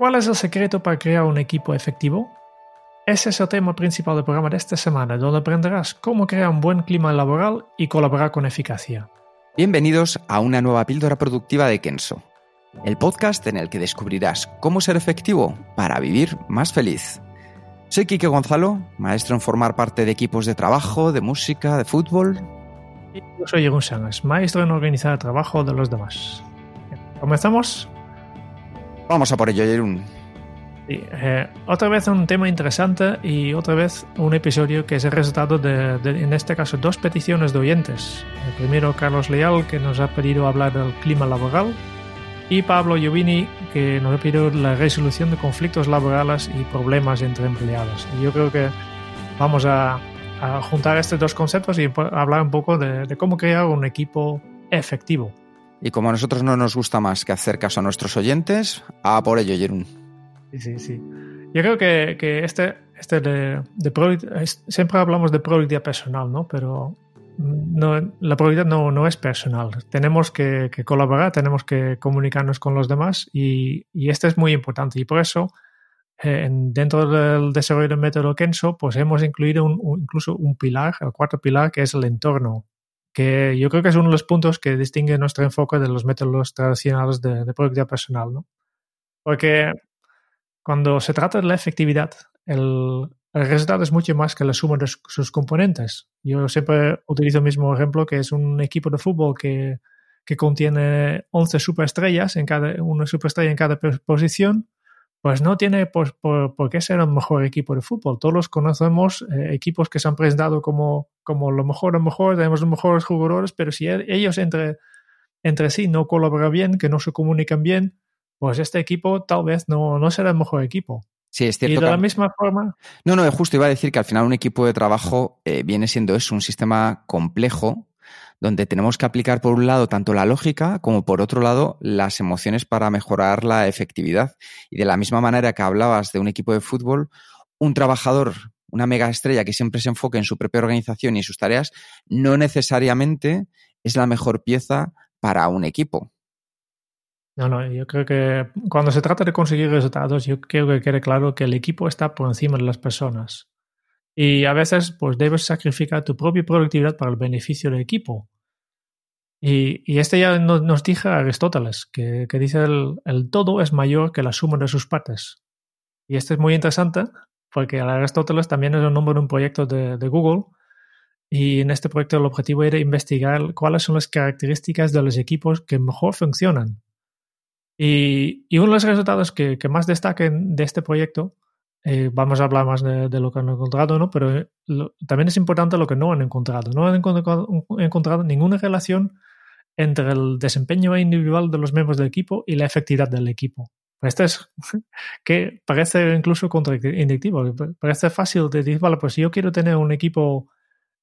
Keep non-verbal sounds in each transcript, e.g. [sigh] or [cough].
¿Cuál es el secreto para crear un equipo efectivo? Ese es el tema principal del programa de esta semana, donde aprenderás cómo crear un buen clima laboral y colaborar con eficacia. Bienvenidos a una nueva píldora productiva de Kenso, el podcast en el que descubrirás cómo ser efectivo para vivir más feliz. Soy Quique Gonzalo, maestro en formar parte de equipos de trabajo, de música, de fútbol. Y yo soy Jeroen Sangas, maestro en organizar el trabajo de los demás. ¿Comenzamos? Vamos a por ello, Jerún. Sí, eh, otra vez un tema interesante y otra vez un episodio que es el resultado de, de, en este caso, dos peticiones de oyentes. El primero, Carlos Leal, que nos ha pedido hablar del clima laboral, y Pablo Giovini, que nos ha pedido la resolución de conflictos laborales y problemas entre empleados. Y yo creo que vamos a, a juntar estos dos conceptos y hablar un poco de, de cómo crear un equipo efectivo. Y como a nosotros no nos gusta más que hacer caso a nuestros oyentes, a por ello, Jerún. Sí, sí, sí. Yo creo que, que este, este de, de siempre hablamos de productividad personal, ¿no? Pero no, la productividad no, no es personal. Tenemos que, colaborar, tenemos que comunicarnos con los demás y, y este es muy importante. Y por eso, eh, dentro del desarrollo del método Kenso, pues hemos incluido un, incluso un pilar, el cuarto pilar, que es el entorno que yo creo que es uno de los puntos que distingue nuestro enfoque de los métodos tradicionales de, productividad personal, ¿no? Porque cuando se trata de la efectividad, el, resultado es mucho más que la suma de sus componentes. Yo siempre utilizo el mismo ejemplo, que es un equipo de fútbol que, que contiene 11 superestrellas, en cada, una superestrella en cada posición, pues no tiene por, por, por, qué ser el mejor equipo de fútbol. Todos conocemos eh, equipos que se han presentado como, como lo mejor, lo mejor, tenemos los mejores jugadores, pero si ellos entre, entre sí no colaboran bien, que no se comunican bien, pues este equipo tal vez no, no será el mejor equipo. Sí, es cierto. Y de la misma forma. No, no, justo iba a decir que al final un equipo de trabajo eh, viene siendo eso, un sistema complejo donde tenemos que aplicar por un lado tanto la lógica como por otro lado las emociones para mejorar la efectividad. Y de la misma manera que hablabas de un equipo de fútbol, un trabajador, una mega estrella que siempre se enfoque en su propia organización y sus tareas, no necesariamente es la mejor pieza para un equipo. No, no, yo creo que cuando se trata de conseguir resultados, yo creo que quede claro que el equipo está por encima de las personas. Y a veces, pues debes sacrificar tu propia productividad para el beneficio del equipo. Y, y este ya nos, nos dice Aristóteles, que, que dice el, el, todo es mayor que la suma de sus partes. Y este es muy interesante, porque Aristóteles también es el nombre de un proyecto de, Google. Y en este proyecto el objetivo era investigar cuáles son las características de los equipos que mejor funcionan. Y, y uno de los resultados que, más destaquen de este proyecto eh, vamos a hablar más de, lo que han encontrado, ¿no? Pero lo, también es importante lo que no han encontrado. No han encontrado, ninguna relación entre el desempeño individual de los miembros del equipo y la efectividad del equipo. Esto es [laughs] que parece incluso contrainductivo. Parece fácil de decir, vale, pues si yo quiero tener un equipo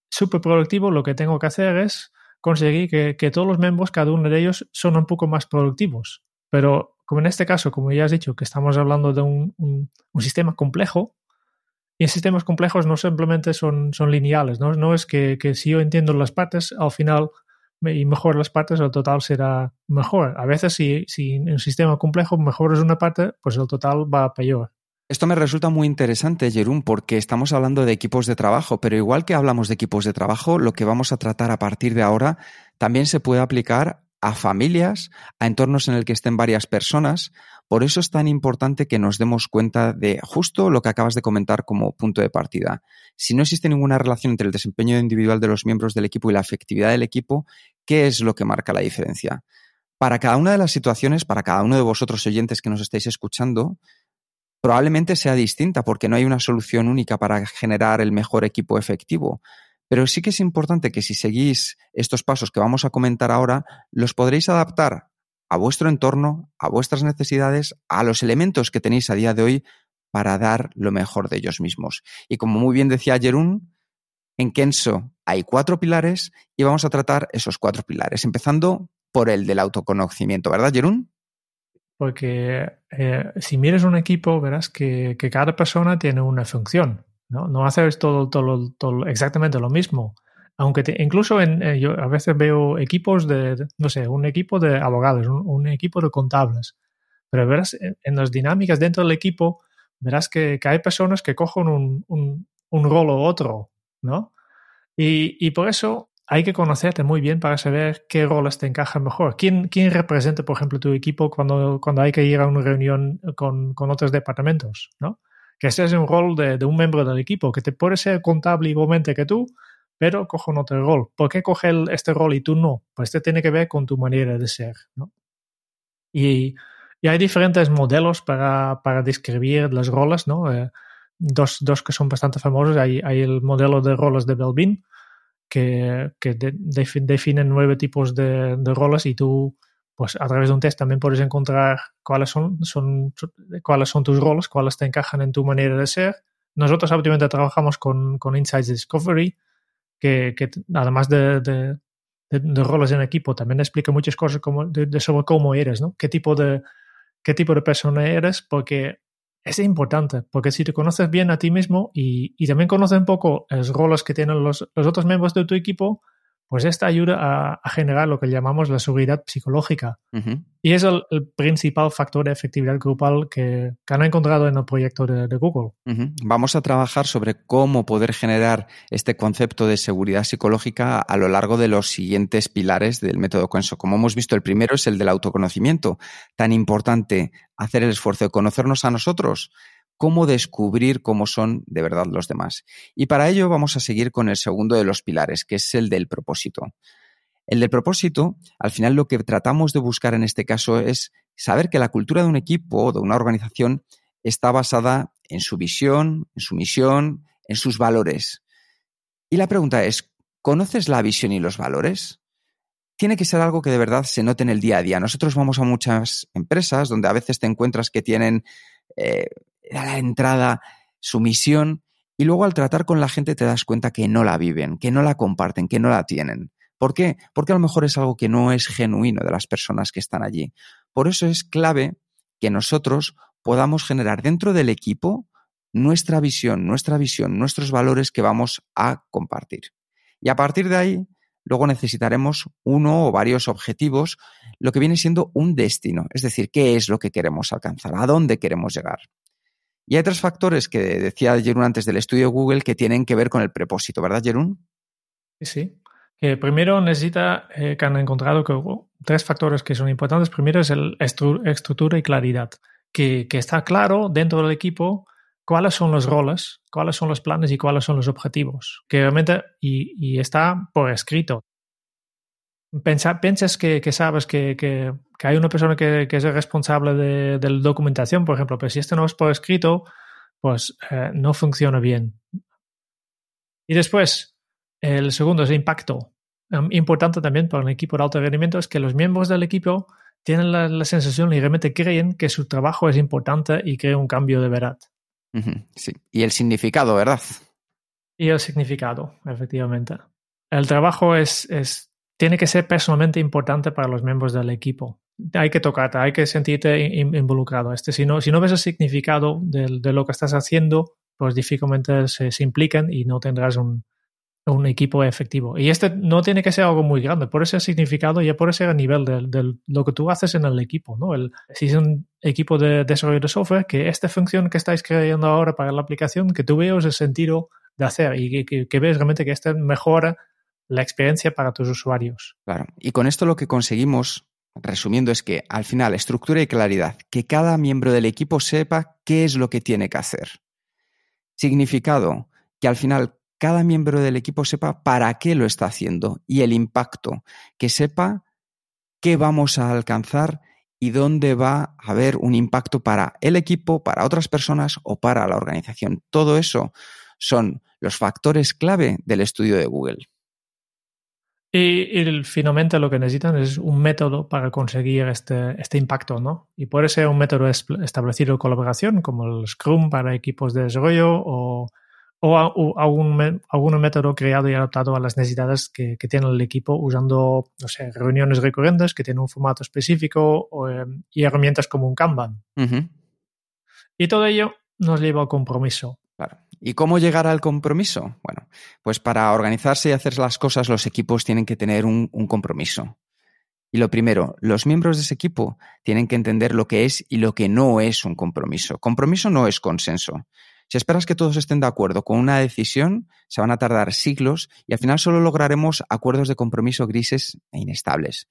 súper productivo, lo que tengo que hacer es conseguir que, todos los miembros, cada uno de ellos, son un poco más productivos. Pero como en este caso, como ya has dicho, que estamos hablando de un, sistema complejo, y en sistemas complejos no simplemente son, lineales, ¿no? no es que, si yo entiendo las partes, al final y mejor las partes, el total será mejor. A veces si, si en un sistema complejo mejoras una parte, pues el total va peor. Esto me resulta muy interesante, Jerún, porque estamos hablando de equipos de trabajo, pero igual que hablamos de equipos de trabajo, lo que vamos a tratar a partir de ahora también se puede aplicar a familias, a entornos en el que estén varias personas. Por eso es tan importante que nos demos cuenta de justo lo que acabas de comentar como punto de partida. Si no existe ninguna relación entre el desempeño individual de los miembros del equipo y la efectividad del equipo, ¿qué es lo que marca la diferencia? Para cada una de las situaciones, para cada uno de vosotros oyentes que nos estáis escuchando, probablemente sea distinta porque no hay una solución única para generar el mejor equipo efectivo. Pero sí que es importante que si seguís estos pasos que vamos a comentar ahora, los podréis adaptar a vuestro entorno, a vuestras necesidades, a los elementos que tenéis a día de hoy para dar lo mejor de ellos mismos. Y como muy bien decía Jerún, en Kenso hay cuatro pilares y vamos a tratar esos cuatro pilares, empezando por el del autoconocimiento, ¿verdad, Jerún? Porque eh, si miras un equipo, verás que, cada persona tiene una función, ¿no? No haces todo, todo, exactamente lo mismo. Aunque incluso eh, a veces veo equipos de, no sé, un equipo de abogados, un, equipo de contables. Pero verás, en, las dinámicas dentro del equipo, verás que, hay personas que cogen un, un, rol u otro, ¿no? Y, y, por eso hay que conocerte muy bien para saber qué roles te encajan mejor. ¿Quién, quién representa, por ejemplo, tu equipo cuando, cuando hay que ir a una reunión con, con otros departamentos? ¿no? Que ese es un rol de, de, un miembro del equipo, que te puede ser contable igualmente que tú, pero coge un otro rol. ¿Por qué coge este rol y tú no? Pues este tiene que ver con tu manera de ser. ¿no? Y, y hay diferentes modelos para, para describir los roles, ¿no? Eh, dos, dos, que son bastante famosos. Hay, hay el modelo de roles de Belbin, que, definen nueve tipos de, roles y tú, pues a través de un test también puedes encontrar cuáles son, son, cuáles son tus roles, cuáles te encajan en tu manera de ser. Nosotros obviamente trabajamos con, con Insights Discovery, que, que además de, de, roles en equipo, también explica muchas cosas como, de, sobre cómo eres, ¿no? ¿Qué tipo de, qué tipo de persona eres? Porque es importante, porque si te conoces bien a ti mismo y, y también conoces un poco los roles que tienen los, los, otros miembros de tu equipo, pues esta ayuda a, generar lo que llamamos la seguridad psicológica. Y es el, principal factor de efectividad grupal que, han encontrado en el proyecto de, Google. Vamos a trabajar sobre cómo poder generar este concepto de seguridad psicológica a lo largo de los siguientes pilares del método Conso. Como hemos visto, el primero es el del autoconocimiento. Tan importante hacer el esfuerzo de conocernos a nosotros cómo descubrir cómo son de verdad los demás. Y para ello vamos a seguir con el segundo de los pilares, que es el del propósito. El del propósito, al final lo que tratamos de buscar en este caso es saber que la cultura de un equipo o de una organización está basada en su visión, en su misión, en sus valores. Y la pregunta es, ¿conoces la visión y los valores? Tiene que ser algo que de verdad se note en el día a día. Nosotros vamos a muchas empresas donde a veces te encuentras que tienen eh, a la entrada su misión y luego al tratar con la gente te das cuenta que no la viven, que no la comparten, que no la tienen. ¿Por qué? Porque a lo mejor es algo que no es genuino de las personas que están allí. Por eso es clave que nosotros podamos generar dentro del equipo nuestra visión, nuestra visión, nuestros valores que vamos a compartir. Y a partir de ahí, luego necesitaremos uno o varios objetivos, lo que viene siendo un destino, es decir, qué es lo que queremos alcanzar, a dónde queremos llegar. Y hay tres factores que decía Jerún antes del estudio Google que tienen que ver con el propósito, ¿verdad, Jerún? Sí, primero necesita, eh, que han encontrado que, tres factores que son importantes. Primero es el estructura y claridad, que, está claro dentro del equipo cuáles son los roles, cuáles son los planes y cuáles son los objetivos. Que realmente, y está por escrito piensas que, sabes que, hay una persona que, es responsable de, la documentación, por ejemplo, pero si esto no es por escrito, pues eh, no funciona bien. Y después, el segundo es el impacto. Um, importante también para un equipo de alto rendimiento es que los miembros del equipo tienen la, sensación y realmente creen que su trabajo es importante y crea un cambio de verdad. Sí. Y el significado, ¿verdad? Y el significado, efectivamente. El trabajo es, es tiene que ser personalmente importante para los miembros del equipo. Hay que tocarte, hay que sentirte involucrado. Este, si, no, si no ves el significado de, lo que estás haciendo, pues difícilmente se, implican y no tendrás un, equipo efectivo. Y este no tiene que ser algo muy grande, por ese significado y por ese nivel de, lo que tú haces en el equipo. ¿no? El, si es un equipo de desarrollo de software, que esta función que estáis creando ahora para la aplicación, que tú veas el sentido de hacer y que, que, ves realmente que este mejora la experiencia para tus usuarios. Claro. Y con esto lo que conseguimos, resumiendo, es que al final estructura y claridad, que cada miembro del equipo sepa qué es lo que tiene que hacer. Significado, que al final cada miembro del equipo sepa para qué lo está haciendo y el impacto, que sepa qué vamos a alcanzar y dónde va a haber un impacto para el equipo, para otras personas o para la organización. Todo eso son los factores clave del estudio de Google. Y, finalmente lo que necesitan es un método para conseguir este, este impacto, ¿no? Y puede ser un método establecido de colaboración, como el Scrum para equipos de desarrollo o, o, algún, algún, método creado y adaptado a las necesidades que, tiene el equipo usando, no sé, reuniones recurrentes que tienen un formato específico em, y herramientas como un Kanban. Y todo ello nos lleva al compromiso. Claro. ¿Y cómo llegar al compromiso? Bueno, pues para organizarse y hacer las cosas, los equipos tienen que tener un, compromiso. Y lo primero, los miembros de ese equipo tienen que entender lo que es y lo que no es un compromiso. Compromiso no es consenso. Si esperas que todos estén de acuerdo con una decisión, se van a tardar siglos y al final solo lograremos acuerdos de compromiso grises e inestables.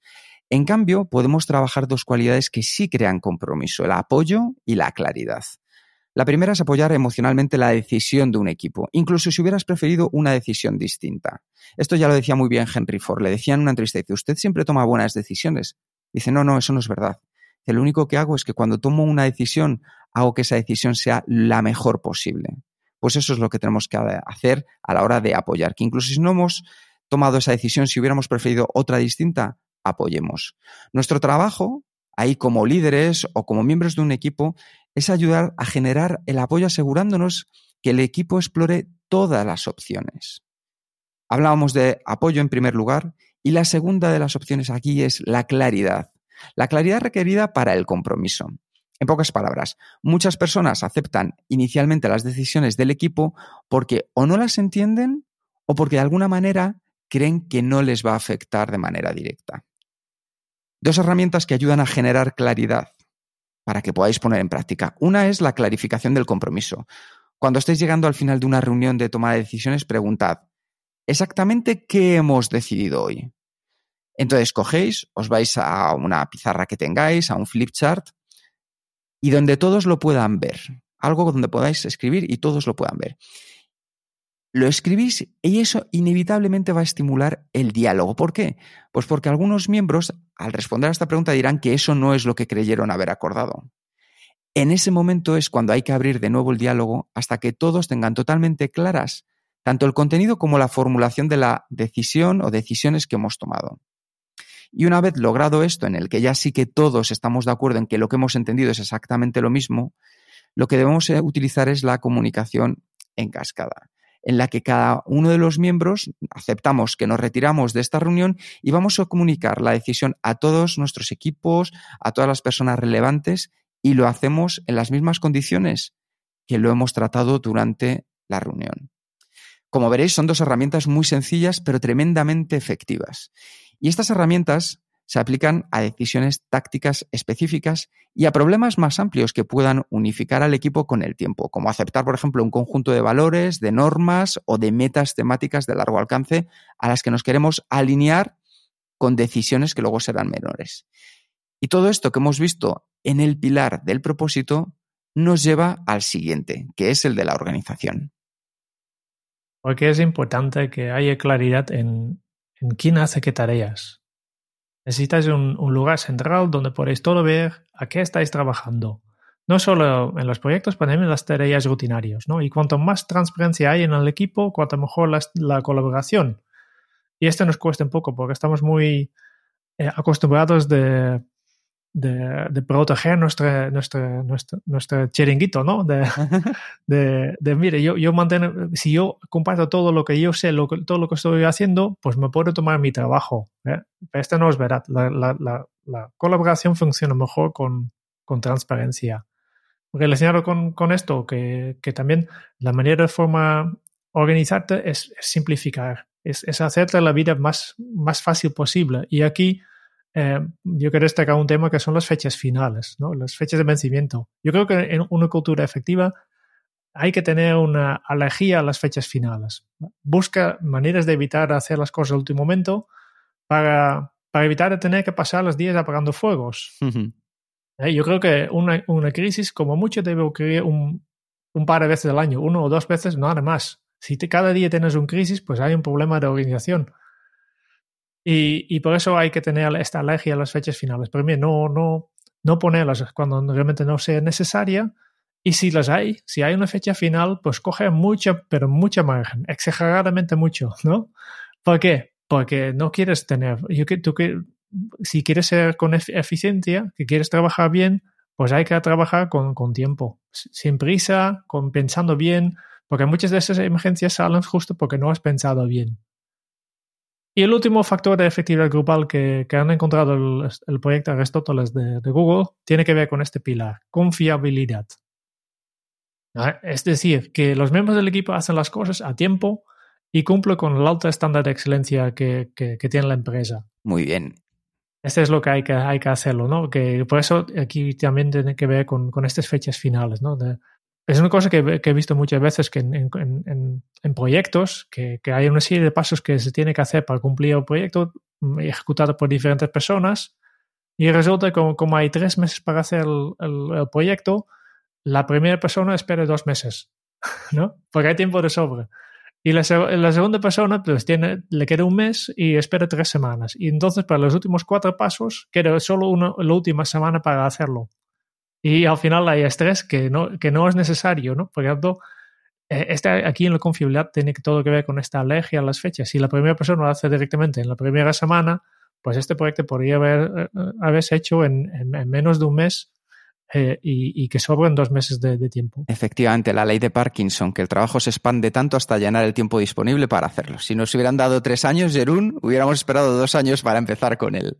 En cambio, podemos trabajar dos cualidades que sí crean compromiso, el apoyo y la claridad. La primera es apoyar emocionalmente la decisión de un equipo, incluso si hubieras preferido una decisión distinta. Esto ya lo decía muy bien Henry Ford. Le decía en una entrevista, dice, usted siempre toma buenas decisiones. Dice, no, no, eso no es verdad. Lo único que hago es que cuando tomo una decisión, hago que esa decisión sea la mejor posible. Pues eso es lo que tenemos que hacer a la hora de apoyar, que incluso si no hemos tomado esa decisión, si hubiéramos preferido otra distinta, apoyemos. Nuestro trabajo, ahí como líderes o como miembros de un equipo, es ayudar a generar el apoyo asegurándonos que el equipo explore todas las opciones. Hablábamos de apoyo en primer lugar y la segunda de las opciones aquí es la claridad. La claridad requerida para el compromiso. En pocas palabras, muchas personas aceptan inicialmente las decisiones del equipo porque o no las entienden o porque de alguna manera creen que no les va a afectar de manera directa. Dos herramientas que ayudan a generar claridad para que podáis poner en práctica. Una es la clarificación del compromiso. Cuando estéis llegando al final de una reunión de toma de decisiones, preguntad, ¿exactamente qué hemos decidido hoy? Entonces cogéis, os vais a una pizarra que tengáis, a un flip chart, y donde todos lo puedan ver. Algo donde podáis escribir y todos lo puedan ver. Lo escribís y eso inevitablemente va a estimular el diálogo. ¿Por qué? Pues porque algunos miembros, al responder a esta pregunta, dirán que eso no es lo que creyeron haber acordado. En ese momento es cuando hay que abrir de nuevo el diálogo hasta que todos tengan totalmente claras tanto el contenido como la formulación de la decisión o decisiones que hemos tomado. Y una vez logrado esto, en el que ya sí que todos estamos de acuerdo en que lo que hemos entendido es exactamente lo mismo, lo que debemos eh, utilizar es la comunicación en cascada en la que cada uno de los miembros aceptamos que nos retiramos de esta reunión y vamos a comunicar la decisión a todos nuestros equipos, a todas las personas relevantes y lo hacemos en las mismas condiciones que lo hemos tratado durante la reunión. Como veréis, son dos herramientas muy sencillas pero tremendamente efectivas. Y estas herramientas se aplican a decisiones tácticas específicas y a problemas más amplios que puedan unificar al equipo con el tiempo, como aceptar, por ejemplo, un conjunto de valores, de normas o de metas temáticas de largo alcance a las que nos queremos alinear con decisiones que luego serán menores. Y todo esto que hemos visto en el pilar del propósito nos lleva al siguiente, que es el de la organización. Porque es importante que haya claridad en, en quién hace qué tareas. Necesitáis un, lugar central donde podéis todo ver a qué estáis trabajando. No solo en los proyectos, pero también en las tareas rutinarias. ¿no? Y cuanto más transparencia hay en el equipo, cuanto mejor la, colaboración. Y esto nos cuesta un poco porque estamos muy eh, acostumbrados de de, proteger nuestro, nuestro, nuestro, nuestro chiringuito, ¿no? [laughs] De, de, mire, yo, yo mantengo, si yo comparto todo lo que yo sé, lo todo lo que estoy haciendo, pues me puedo tomar mi trabajo. ¿eh? Pero esto no es verdad. La, la, la, colaboración funciona mejor con, con transparencia. Relacionado con, con esto, que, que, también la manera de forma organizarte es, simplificar, es, es hacerte la vida más, más fácil posible. Y aquí eh, yo quiero destacar un tema que son las fechas finales, ¿no? las fechas de vencimiento. Yo creo que en una cultura efectiva hay que tener una alergia a las fechas finales. Busca maneras de evitar hacer las cosas al último momento para, para evitar tener que pasar los días apagando fuegos. Eh, yo creo que una, una, crisis, como mucho, debe ocurrir un, un, par de veces al año, uno o dos veces, nada más. Si cada día tienes una crisis, pues hay un problema de organización. Y, por eso hay que tener esta alergia a las fechas finales. Pero no, no, no ponerlas cuando realmente no sea necesaria Y si las hay, si hay una fecha final, pues coge mucha, pero mucha margen, exageradamente mucho, ¿no? ¿Por qué? Porque no quieres tener, yo, tú, si quieres ser con eficiencia, que quieres trabajar bien, pues hay que trabajar con, con tiempo, sin prisa, con, pensando bien, porque muchas de esas emergencias salen justo porque no has pensado bien. Y el último factor de efectividad grupal que, que han encontrado el, el proyecto Aristóteles de, de, Google tiene que ver con este pilar, confiabilidad. Es decir, que los miembros del equipo hacen las cosas a tiempo y cumplen con el alto estándar de excelencia que, que, que tiene la empresa. Muy bien. Este es lo que hay que, hay que hacerlo, ¿no? Que por eso aquí también tiene que ver con, con estas fechas finales, ¿no? De, es una cosa que, he visto muchas veces que en, proyectos, que, hay una serie de pasos que se tiene que hacer para cumplir el proyecto mm, ejecutado por diferentes personas y resulta que como, hay tres meses para hacer el, proyecto, la primera persona espera dos meses, [laughs] ¿no? Porque hay tiempo de sobra. Y la, la, segunda persona pues tiene, le queda un mes y espera tres semanas. Y entonces para los últimos cuatro pasos queda solo una, la última semana para hacerlo. Y al final hay estrés que no, que no es necesario, ¿no? Por ejemplo, este, aquí en la confiabilidad tiene todo que ver con esta alergia a las fechas. Si la primera persona lo hace directamente en la primera semana, pues este proyecto podría haber, eh, haberse hecho en, en, en menos de un mes eh, y, y, que sobren dos meses de, de, tiempo. Efectivamente, la ley de Parkinson, que el trabajo se expande tanto hasta llenar el tiempo disponible para hacerlo. Si nos hubieran dado tres años, Jerún, hubiéramos esperado dos años para empezar con él.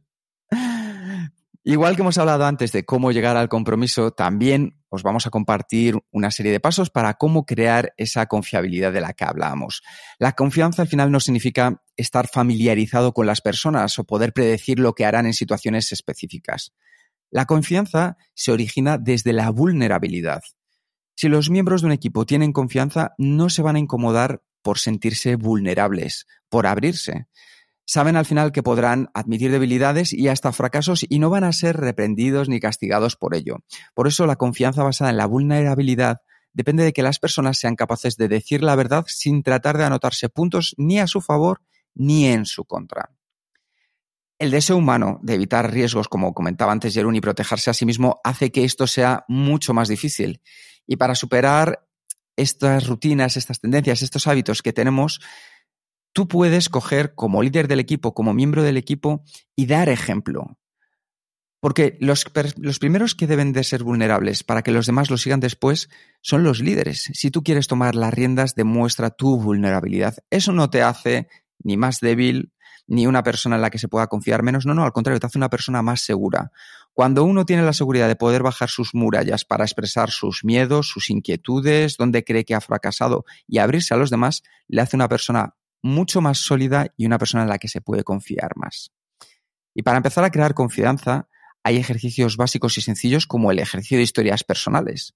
Igual que hemos hablado antes de cómo llegar al compromiso, también os vamos a compartir una serie de pasos para cómo crear esa confiabilidad de la que hablábamos. La confianza al final no significa estar familiarizado con las personas o poder predecir lo que harán en situaciones específicas. La confianza se origina desde la vulnerabilidad. Si los miembros de un equipo tienen confianza, no se van a incomodar por sentirse vulnerables, por abrirse saben al final que podrán admitir debilidades y hasta fracasos y no van a ser reprendidos ni castigados por ello. Por eso la confianza basada en la vulnerabilidad depende de que las personas sean capaces de decir la verdad sin tratar de anotarse puntos ni a su favor ni en su contra. El deseo humano de evitar riesgos, como comentaba antes Jerún, y protegerse a sí mismo hace que esto sea mucho más difícil. Y para superar estas rutinas, estas tendencias, estos hábitos que tenemos, tú puedes coger como líder del equipo, como miembro del equipo y dar ejemplo. Porque los, los, primeros que deben de ser vulnerables para que los demás lo sigan después son los líderes. Si tú quieres tomar las riendas, demuestra tu vulnerabilidad. Eso no te hace ni más débil, ni una persona en la que se pueda confiar menos. No, no, al contrario, te hace una persona más segura. Cuando uno tiene la seguridad de poder bajar sus murallas para expresar sus miedos, sus inquietudes, dónde cree que ha fracasado y abrirse a los demás, le hace una persona mucho más sólida y una persona en la que se puede confiar más. Y para empezar a crear confianza, hay ejercicios básicos y sencillos como el ejercicio de historias personales.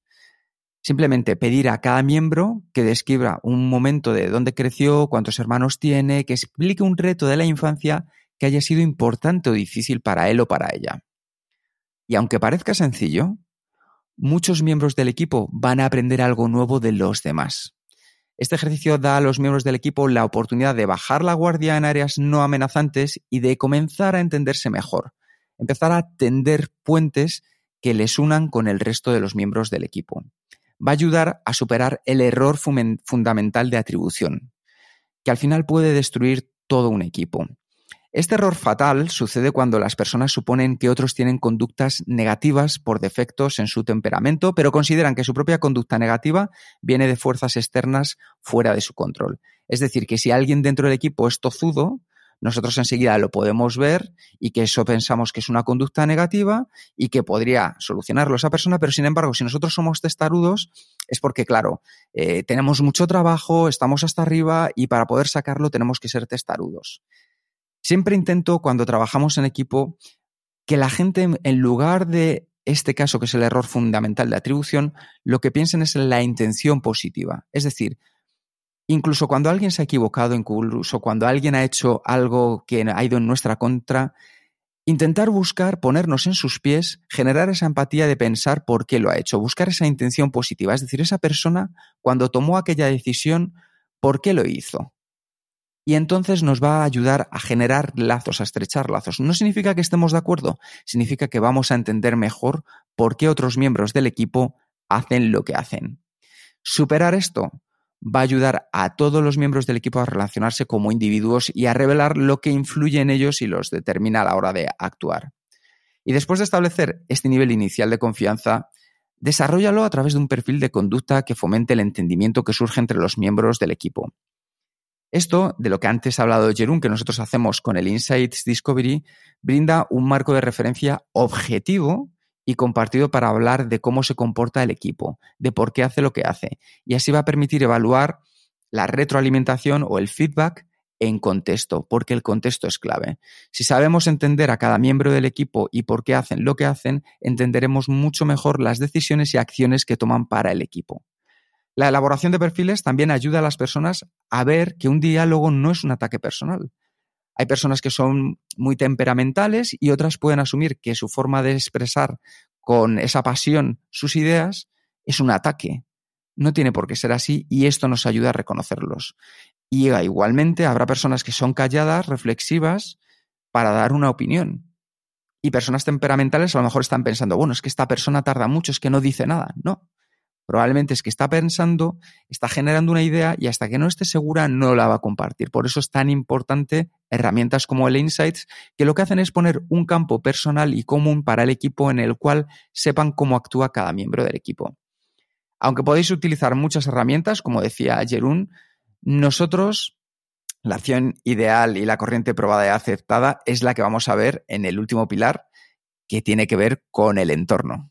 Simplemente pedir a cada miembro que describa un momento de dónde creció, cuántos hermanos tiene, que explique un reto de la infancia que haya sido importante o difícil para él o para ella. Y aunque parezca sencillo, muchos miembros del equipo van a aprender algo nuevo de los demás. Este ejercicio da a los miembros del equipo la oportunidad de bajar la guardia en áreas no amenazantes y de comenzar a entenderse mejor, empezar a tender puentes que les unan con el resto de los miembros del equipo. Va a ayudar a superar el error fundamental de atribución, que al final puede destruir todo un equipo. Este error fatal sucede cuando las personas suponen que otros tienen conductas negativas por defectos en su temperamento, pero consideran que su propia conducta negativa viene de fuerzas externas fuera de su control. Es decir, que si alguien dentro del equipo es tozudo, nosotros enseguida lo podemos ver y que eso pensamos que es una conducta negativa y que podría solucionarlo esa persona, pero sin embargo, si nosotros somos testarudos, es porque, claro, eh, tenemos mucho trabajo, estamos hasta arriba y para poder sacarlo tenemos que ser testarudos. Siempre intento, cuando trabajamos en equipo, que la gente, en lugar de este caso, que es el error fundamental de atribución, lo que piensen es en la intención positiva. Es decir, incluso cuando alguien se ha equivocado, incluso cuando alguien ha hecho algo que ha ido en nuestra contra, intentar buscar, ponernos en sus pies, generar esa empatía de pensar por qué lo ha hecho, buscar esa intención positiva. Es decir, esa persona, cuando tomó aquella decisión, ¿por qué lo hizo? Y entonces nos va a ayudar a generar lazos, a estrechar lazos. No significa que estemos de acuerdo, significa que vamos a entender mejor por qué otros miembros del equipo hacen lo que hacen. Superar esto va a ayudar a todos los miembros del equipo a relacionarse como individuos y a revelar lo que influye en ellos y los determina a la hora de actuar. Y después de establecer este nivel inicial de confianza, desarrollalo a través de un perfil de conducta que fomente el entendimiento que surge entre los miembros del equipo. Esto, de lo que antes ha hablado Jerún, que nosotros hacemos con el Insights Discovery, brinda un marco de referencia objetivo y compartido para hablar de cómo se comporta el equipo, de por qué hace lo que hace. Y así va a permitir evaluar la retroalimentación o el feedback en contexto, porque el contexto es clave. Si sabemos entender a cada miembro del equipo y por qué hacen lo que hacen, entenderemos mucho mejor las decisiones y acciones que toman para el equipo. La elaboración de perfiles también ayuda a las personas a ver que un diálogo no es un ataque personal. Hay personas que son muy temperamentales y otras pueden asumir que su forma de expresar con esa pasión sus ideas es un ataque. No tiene por qué ser así y esto nos ayuda a reconocerlos. Y igualmente habrá personas que son calladas, reflexivas, para dar una opinión. Y personas temperamentales a lo mejor están pensando, bueno, es que esta persona tarda mucho, es que no dice nada. No. Probablemente es que está pensando, está generando una idea y hasta que no esté segura no la va a compartir. Por eso es tan importante herramientas como el Insights, que lo que hacen es poner un campo personal y común para el equipo en el cual sepan cómo actúa cada miembro del equipo. Aunque podéis utilizar muchas herramientas, como decía Jerún, nosotros, la acción ideal y la corriente probada y aceptada es la que vamos a ver en el último pilar, que tiene que ver con el entorno.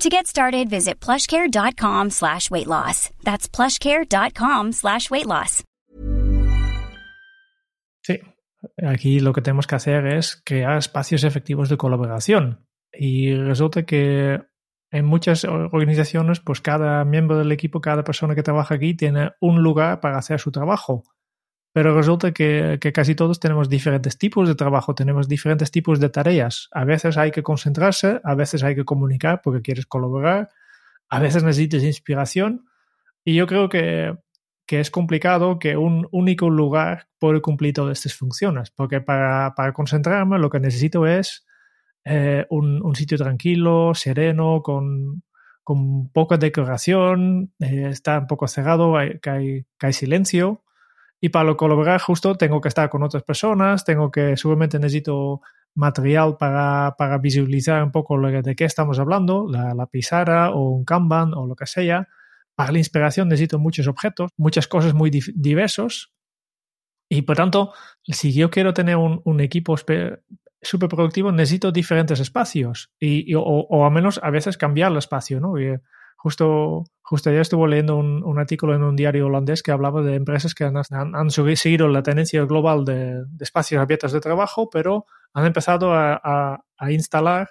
To get started, visit plushcare.com slash weight loss. That's plushcare.com slash weight loss. Sí, aquí lo que tenemos que hacer es crear espacios efectivos de colaboración. Y resulta que en muchas organizaciones, pues cada miembro del equipo, cada persona que trabaja aquí tiene un lugar para hacer su trabajo. Pero resulta que, casi todos tenemos diferentes tipos de trabajo, tenemos diferentes tipos de tareas. A veces hay que concentrarse, a veces hay que comunicar porque quieres colaborar, a veces necesitas inspiración. Y yo creo que, es complicado que un único lugar pueda cumplir todas estas funciones, porque para, concentrarme lo que necesito es eh, un, sitio tranquilo, sereno, con, poca decoración, eh, está un poco cerrado, hay silencio y para colaborar justo tengo que estar con otras personas, tengo que, seguramente necesito material para, para visualizar un poco de qué estamos hablando, la, la pizarra o un Kanban o lo que sea. Para la inspiración necesito muchos objetos, muchas cosas muy diversos. Y por tanto, si yo quiero tener un, un equipo súper productivo, necesito diferentes espacios y, o, o, al menos a veces cambiar el espacio, ¿no? Justo, justo ayer estuve leyendo un, artículo en un diario holandés que hablaba de empresas que han, han, seguido la tendencia global de, espacios abiertos de trabajo, pero han empezado a, instalar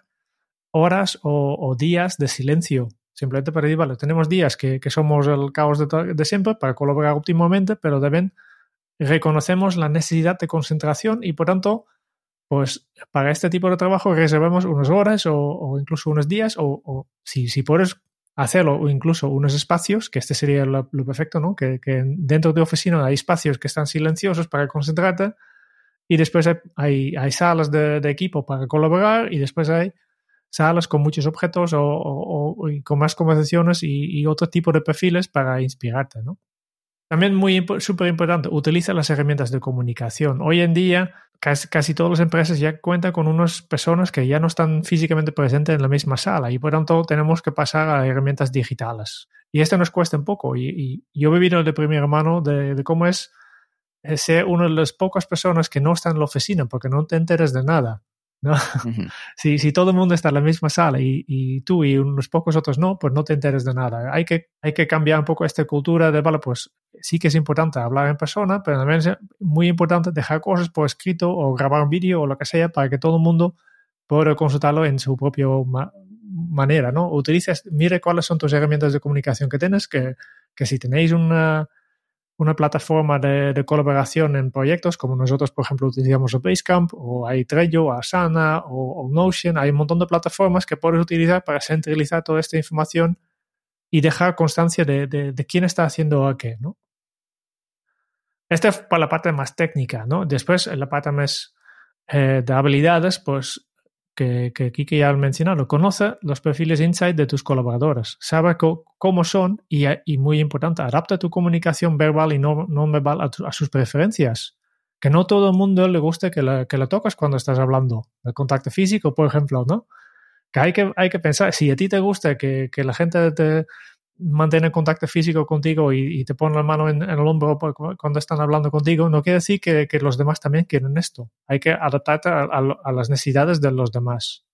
horas o, días de silencio. Simplemente para decir, vale, tenemos días que, somos el caos de, de, siempre para colaborar óptimamente, pero deben reconocemos la necesidad de concentración y por tanto, pues para este tipo de trabajo reservamos unas horas o, incluso unos días o, o si, si puedes hacerlo o incluso unos espacios, que este sería lo, perfecto, ¿no? Que, dentro de oficina hay espacios que están silenciosos para concentrarte y después hay, hay, salas de, equipo para colaborar y después hay salas con muchos objetos o, con más conversaciones y, y, otro tipo de perfiles para inspirarte, ¿no? También muy súper importante, utiliza las herramientas de comunicación. Hoy en día casi, todas las empresas ya cuentan con unas personas que ya no están físicamente presentes en la misma sala y por tanto tenemos que pasar a herramientas digitales. Y esto nos cuesta un poco. Y, yo he vivido de primera mano de, cómo es ser una de las pocas personas que no están en la oficina porque no te enteras de nada. ¿No? [laughs] si, si, todo el mundo está en la misma sala y, tú y unos pocos otros no, pues no te enteres de nada. Hay que, hay que cambiar un poco esta cultura de, vale, pues sí que es importante hablar en persona, pero también es muy importante dejar cosas por escrito o grabar un vídeo o lo que sea para que todo el mundo pueda consultarlo en su propia manera, ¿no? Utilices, mire cuáles son tus herramientas de comunicación que tienes, que, que si tenéis una una plataforma de, colaboración en proyectos, como nosotros, por ejemplo, utilizamos Basecamp, o hay Trello, Asana, o, Notion. Hay un montón de plataformas que puedes utilizar para centralizar toda esta información y dejar constancia de, quién está haciendo a qué, ¿no? Esta es para la parte más técnica, ¿no? Después, en la parte más eh, de habilidades, pues que, que ya ha mencionado, conoce los perfiles insight de tus colaboradores, sabe cómo son y, y, muy importante, adapta tu comunicación verbal y no, no verbal a, sus preferencias. Que no todo el mundo le guste que le, que le tocas cuando estás hablando. El contacto físico, por ejemplo, ¿no? Que hay que, hay que pensar, si a ti te gusta que, que la gente te, mantener contacto físico contigo y, te pone la mano en, el hombro cuando están hablando contigo, no quiere decir que, los demás también quieren esto. Hay que adaptarte a, las necesidades de los demás.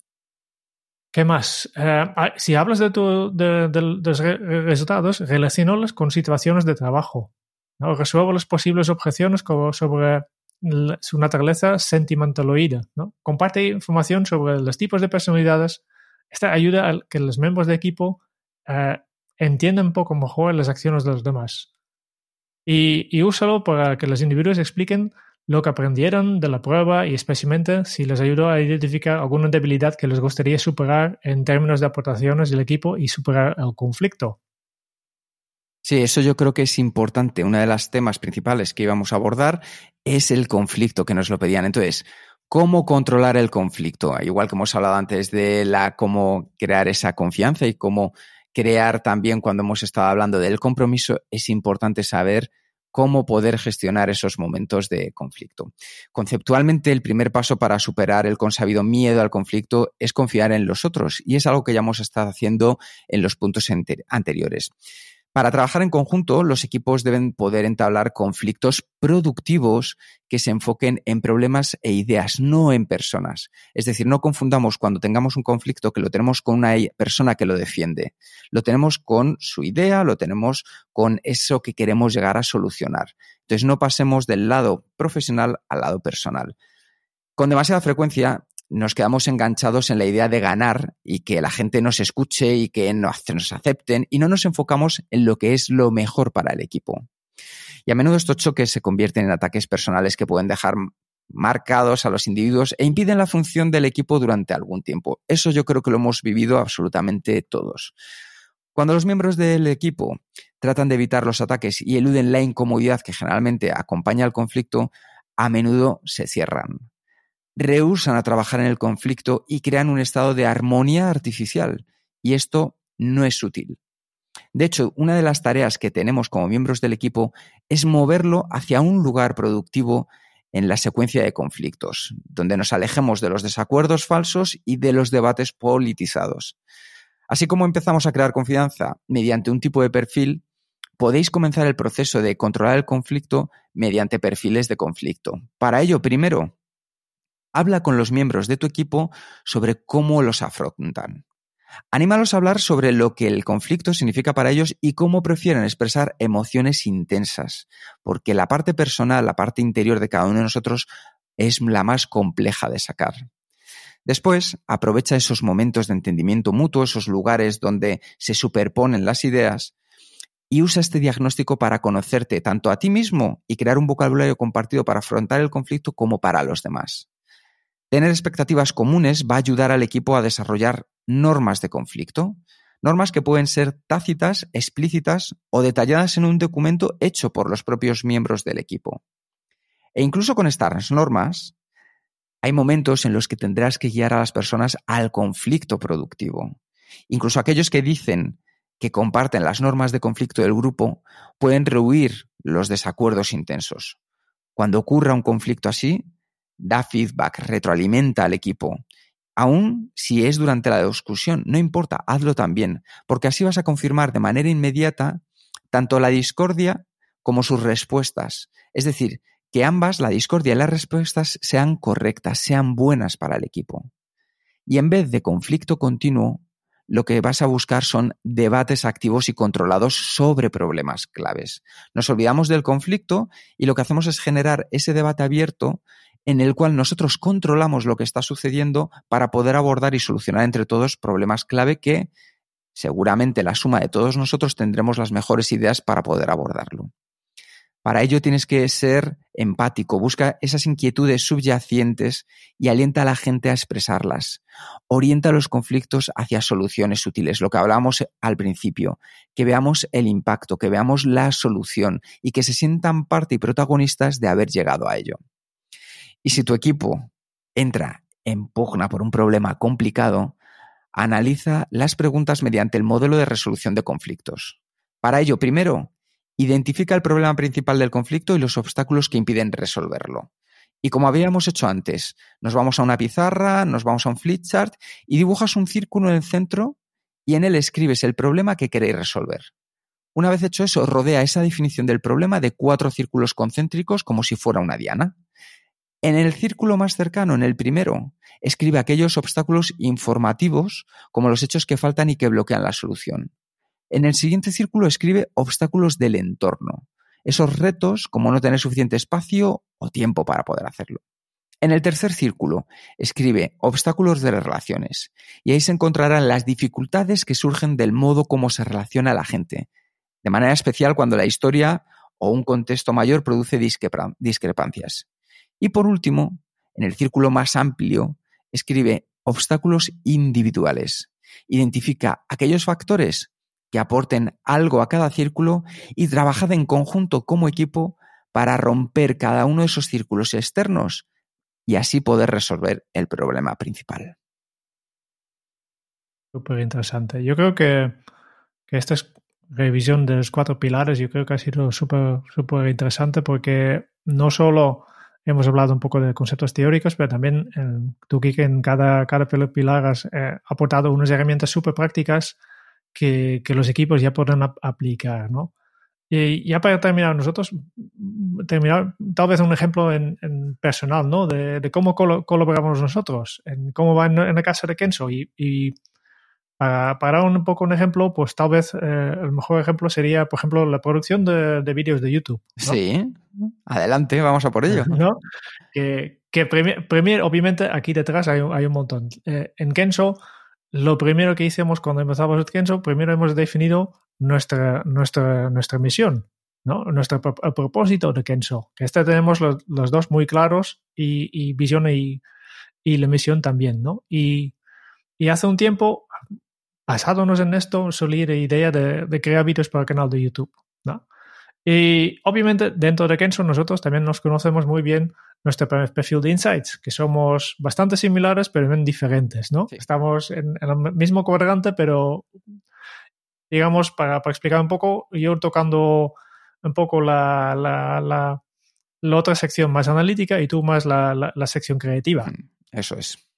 ¿Qué más? Eh, ah, si hablas de, tu, de, los resultados, relacionalos con situaciones de trabajo. ¿no? Resuelve las posibles objeciones sobre su naturaleza sentimentaloide. ¿no? Comparte información sobre los tipos de personalidades. Esta ayuda a que los miembros de equipo eh, entienden un poco mejor las acciones de los demás. Y, y úsalo para que los individuos expliquen lo que aprendieron de la prueba y especialmente si les ayudó a identificar alguna debilidad que les gustaría superar en términos de aportaciones del equipo y superar el conflicto. Sí, eso yo creo que es importante. Uno de los temas principales que íbamos a abordar es el conflicto que nos lo pedían. Entonces, ¿cómo controlar el conflicto? Igual que hemos hablado antes de la cómo crear esa confianza y cómo crear también, cuando hemos estado hablando del compromiso, es importante saber cómo poder gestionar esos momentos de conflicto. Conceptualmente, el primer paso para superar el consabido miedo al conflicto es confiar en los otros y es algo que ya hemos estado haciendo en los puntos anteriores. Para trabajar en conjunto, los equipos deben poder entablar conflictos productivos que se enfoquen en problemas e ideas, no en personas. Es decir, no confundamos cuando tengamos un conflicto que lo tenemos con una persona que lo defiende. Lo tenemos con su idea, lo tenemos con eso que queremos llegar a solucionar. Entonces, no pasemos del lado profesional al lado personal. Con demasiada frecuencia nos quedamos enganchados en la idea de ganar y que la gente nos escuche y que nos, acepten y no nos enfocamos en lo que es lo mejor para el equipo. Y a menudo estos choques se convierten en ataques personales que pueden dejar marcados a los individuos e impiden la función del equipo durante algún tiempo. Eso yo creo que lo hemos vivido absolutamente todos. Cuando los miembros del equipo tratan de evitar los ataques y eluden la incomodidad que generalmente acompaña al conflicto, a menudo se cierran rehusan a trabajar en el conflicto y crean un estado de armonía artificial. Y esto no es útil. De hecho, una de las tareas que tenemos como miembros del equipo es moverlo hacia un lugar productivo en la secuencia de conflictos, donde nos alejemos de los desacuerdos falsos y de los debates politizados. Así como empezamos a crear confianza mediante un tipo de perfil, podéis comenzar el proceso de controlar el conflicto mediante perfiles de conflicto. Para ello, primero, Habla con los miembros de tu equipo sobre cómo los afrontan. Anímalos a hablar sobre lo que el conflicto significa para ellos y cómo prefieren expresar emociones intensas, porque la parte personal, la parte interior de cada uno de nosotros es la más compleja de sacar. Después, aprovecha esos momentos de entendimiento mutuo, esos lugares donde se superponen las ideas, y usa este diagnóstico para conocerte tanto a ti mismo y crear un vocabulario compartido para afrontar el conflicto como para los demás. Tener expectativas comunes va a ayudar al equipo a desarrollar normas de conflicto, normas que pueden ser tácitas, explícitas o detalladas en un documento hecho por los propios miembros del equipo. E incluso con estas normas, hay momentos en los que tendrás que guiar a las personas al conflicto productivo. Incluso aquellos que dicen que comparten las normas de conflicto del grupo pueden rehuir los desacuerdos intensos. Cuando ocurra un conflicto así, da feedback, retroalimenta al equipo, aún si es durante la discusión, no importa, hazlo también, porque así vas a confirmar de manera inmediata tanto la discordia como sus respuestas. Es decir, que ambas, la discordia y las respuestas, sean correctas, sean buenas para el equipo. Y en vez de conflicto continuo, lo que vas a buscar son debates activos y controlados sobre problemas claves. Nos olvidamos del conflicto y lo que hacemos es generar ese debate abierto en el cual nosotros controlamos lo que está sucediendo para poder abordar y solucionar entre todos problemas clave que seguramente la suma de todos nosotros tendremos las mejores ideas para poder abordarlo. Para ello tienes que ser empático, busca esas inquietudes subyacentes y alienta a la gente a expresarlas. Orienta los conflictos hacia soluciones útiles, lo que hablábamos al principio, que veamos el impacto, que veamos la solución y que se sientan parte y protagonistas de haber llegado a ello. Y si tu equipo entra en pugna por un problema complicado, analiza las preguntas mediante el modelo de resolución de conflictos. Para ello, primero, Identifica el problema principal del conflicto y los obstáculos que impiden resolverlo. Y como habíamos hecho antes, nos vamos a una pizarra, nos vamos a un flipchart y dibujas un círculo en el centro y en él escribes el problema que queréis resolver. Una vez hecho eso, rodea esa definición del problema de cuatro círculos concéntricos como si fuera una diana. En el círculo más cercano, en el primero, escribe aquellos obstáculos informativos como los hechos que faltan y que bloquean la solución. En el siguiente círculo escribe obstáculos del entorno, esos retos como no tener suficiente espacio o tiempo para poder hacerlo. En el tercer círculo escribe obstáculos de las relaciones y ahí se encontrarán las dificultades que surgen del modo como se relaciona la gente, de manera especial cuando la historia o un contexto mayor produce discrepancias. Y por último, en el círculo más amplio, escribe obstáculos individuales. Identifica aquellos factores que aporten algo a cada círculo y trabajad en conjunto como equipo para romper cada uno de esos círculos externos y así poder resolver el problema principal. Súper interesante. Yo creo que, esta revisión de los cuatro pilares, yo creo que ha sido súper interesante porque no solo hemos hablado un poco de conceptos teóricos, pero también eh, tú, Kike, en cada, cada pilar has eh, aportado unas herramientas súper prácticas que, los equipos ya podrán aplicar, ¿no? Y ya para terminar, nosotros, mm, terminar tal vez un ejemplo en, personal, ¿no? De, cómo colaboramos nosotros, en cómo va en, la casa de Kenzo. Y, para, dar un poco un ejemplo, pues tal vez eh, el mejor ejemplo sería, por ejemplo, la producción de, vídeos de YouTube. Sí, adelante, vamos a por ello. [laughs] ¿No? Que, que premier, obviamente, aquí detrás hay, hay un montón. Eh, en Kenzo lo primero que hicimos cuando empezamos el Kenzo, primero hemos definido nuestra, nuestra, nuestra misión, ¿no? Nuestro propósito de Kenzo. Que este tenemos los, dos muy claros y, visión y, la misión también, ¿no? Y, hace un tiempo, basándonos en esto, solí la idea de, de, crear vídeos para el canal de YouTube, ¿no? Y obviamente dentro de Kenzo nosotros también nos conocemos muy bien nuestro perfil de insights, que somos bastante similares pero bien diferentes, ¿no? Estamos en, el mismo cuadrante, pero digamos, para, explicar un poco, yo tocando un poco la, la, la, otra sección más analítica y tú más la, sección creativa. Mm, eso es.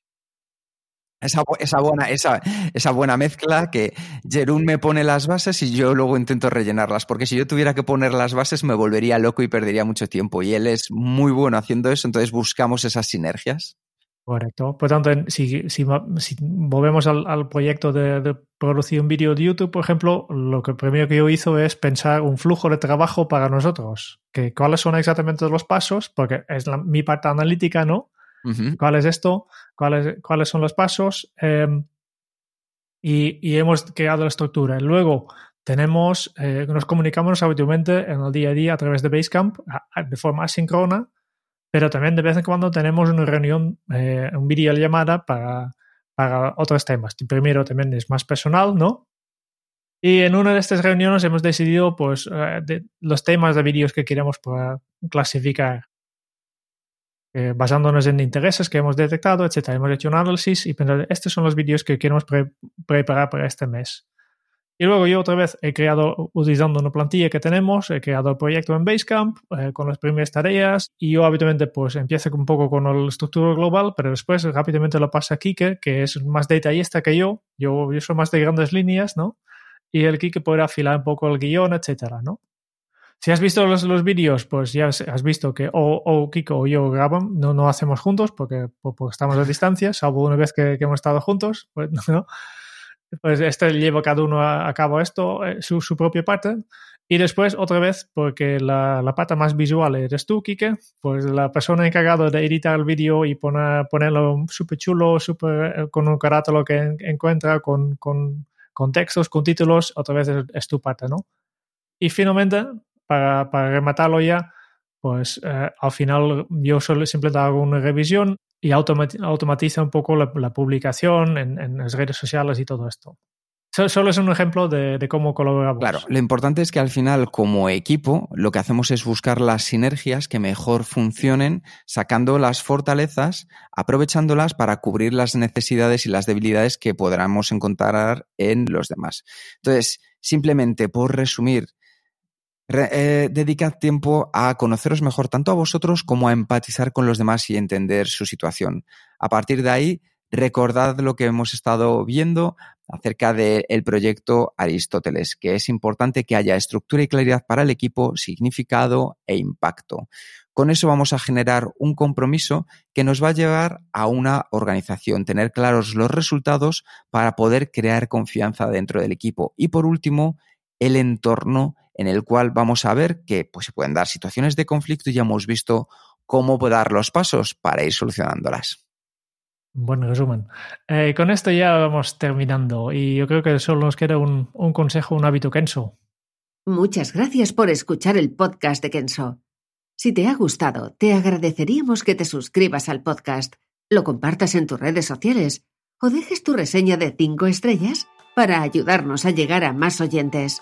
Esa, buena, esa, esa buena mezcla que Jerún me pone las bases y yo luego intento rellenarlas, porque si yo tuviera que poner las bases me volvería loco y perdería mucho tiempo. Y él es muy bueno haciendo eso, entonces buscamos esas sinergias. Correcto. Por tanto, si, si, volvemos al, proyecto de, producir un vídeo de YouTube, por ejemplo, lo que primero que yo hizo es pensar un flujo de trabajo para nosotros. Que, ¿Cuáles son exactamente los pasos? Porque es mi parte analítica, ¿no? ¿Cuál es esto? ¿Cuáles, cuáles son los pasos? Em, y, hemos creado la estructura. Luego tenemos, eh, nos comunicamos habitualmente en el día a día a través de Basecamp de forma asíncrona, pero también de vez en cuando tenemos una reunión, eh, un video llamada para, para otros temas. primero también es más personal, ¿no? Y en una de estas reuniones hemos decidido pues, eh, los temas de vídeos que queremos clasificar eh, basándonos en intereses que hemos detectado, etcétera. Hemos hecho un análisis y pensado, estos son los vídeos que queremos preparar para este mes. Y luego yo otra vez he creado, utilizando una plantilla que tenemos, he creado el proyecto en Basecamp eh, con las primeras tareas y yo habitualmente pues empiezo un poco con la estructura global, pero después rápidamente lo pasa a Kike, que es más detallista que yo. Yo, yo soy más de grandes líneas, ¿no? Y el Kike podrá afilar un poco el guion, etcétera, ¿no? Si has visto los, los vídeos, pues ya has visto que o, Kiko o yo graban, no, no hacemos juntos porque, porque estamos a distancia, salvo una vez que, hemos estado juntos, pues, [laughs] ¿no? pues este lleva cada uno a, cabo esto, eh, su, su, propia parte. Y después, otra vez, porque la, la pata más visual eres tú, Kike, pues la persona encargada de editar el vídeo y poner, ponerlo súper chulo, super, eh, con un carácter lo que encuentra, con, con, con, textos, con títulos, otra vez es tu parte, ¿no? Y finalmente, para, rematarlo ya, pues eh, al final yo solo simplemente hago una revisión y automatiza un poco la, publicación en, las redes sociales y todo esto. Solo es un ejemplo de, cómo colaboramos. Claro, lo importante es que al final, como equipo, lo que hacemos es buscar las sinergias que mejor funcionen, sacando las fortalezas, aprovechándolas para cubrir las necesidades y las debilidades que podamos encontrar en los demás. Entonces, simplemente por resumir, eh, dedicad tiempo a conoceros mejor tanto a vosotros como a empatizar con los demás y entender su situación. A partir de ahí, recordad lo que hemos estado viendo acerca del proyecto Aristóteles, que es importante que haya estructura y claridad para el equipo, significado e impacto. Con eso vamos a generar un compromiso que nos va a llevar a una organización, tener claros los resultados para poder crear confianza dentro del equipo. Y por último, el entorno en el cual vamos a ver que pues, se pueden dar situaciones de conflicto y ya hemos visto cómo dar los pasos para ir solucionándolas. Buen resumen. Eh, con esto ya vamos terminando y yo creo que solo nos queda un, un consejo, un hábito Kenso. Muchas gracias por escuchar el podcast de Kenso. Si te ha gustado, te agradeceríamos que te suscribas al podcast, lo compartas en tus redes sociales o dejes tu reseña de 5 estrellas para ayudarnos a llegar a más oyentes.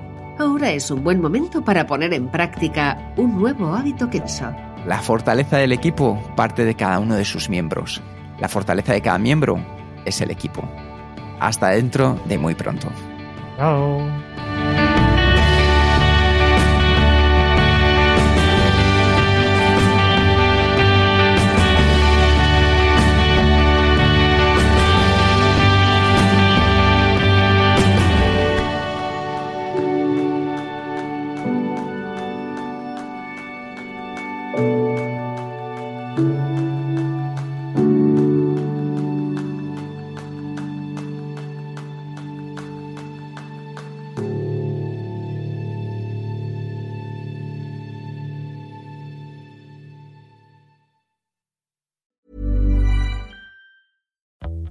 Ahora es un buen momento para poner en práctica un nuevo hábito Kenso. La fortaleza del equipo parte de cada uno de sus miembros. La fortaleza de cada miembro es el equipo. Hasta dentro de muy pronto. Chao.